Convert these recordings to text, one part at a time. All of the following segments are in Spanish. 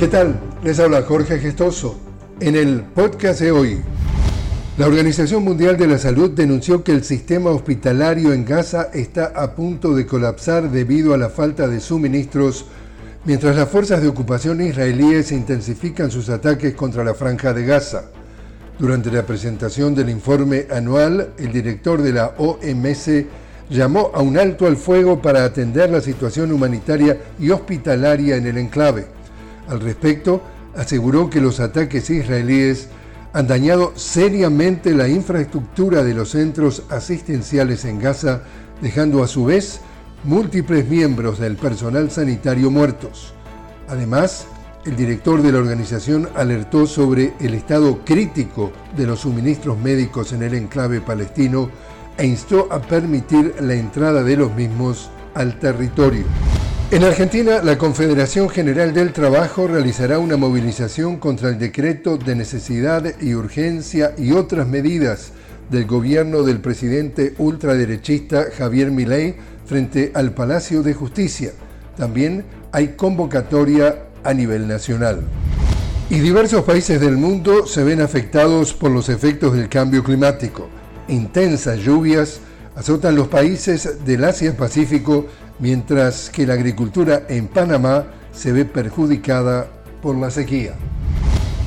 ¿Qué tal? Les habla Jorge Gestoso. En el podcast de hoy, la Organización Mundial de la Salud denunció que el sistema hospitalario en Gaza está a punto de colapsar debido a la falta de suministros, mientras las fuerzas de ocupación israelíes intensifican sus ataques contra la franja de Gaza. Durante la presentación del informe anual, el director de la OMS llamó a un alto al fuego para atender la situación humanitaria y hospitalaria en el enclave. Al respecto, aseguró que los ataques israelíes han dañado seriamente la infraestructura de los centros asistenciales en Gaza, dejando a su vez múltiples miembros del personal sanitario muertos. Además, el director de la organización alertó sobre el estado crítico de los suministros médicos en el enclave palestino e instó a permitir la entrada de los mismos al territorio. En Argentina, la Confederación General del Trabajo realizará una movilización contra el decreto de necesidad y urgencia y otras medidas del gobierno del presidente ultraderechista Javier Milei frente al Palacio de Justicia. También hay convocatoria a nivel nacional. Y diversos países del mundo se ven afectados por los efectos del cambio climático. Intensas lluvias azotan los países del Asia-Pacífico mientras que la agricultura en Panamá se ve perjudicada por la sequía.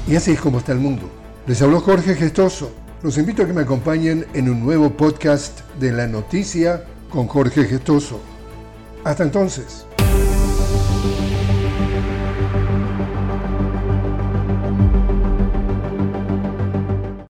Y así es como está el mundo. Les habló Jorge Gestoso. Los invito a que me acompañen en un nuevo podcast de la noticia con Jorge Gestoso. Hasta entonces.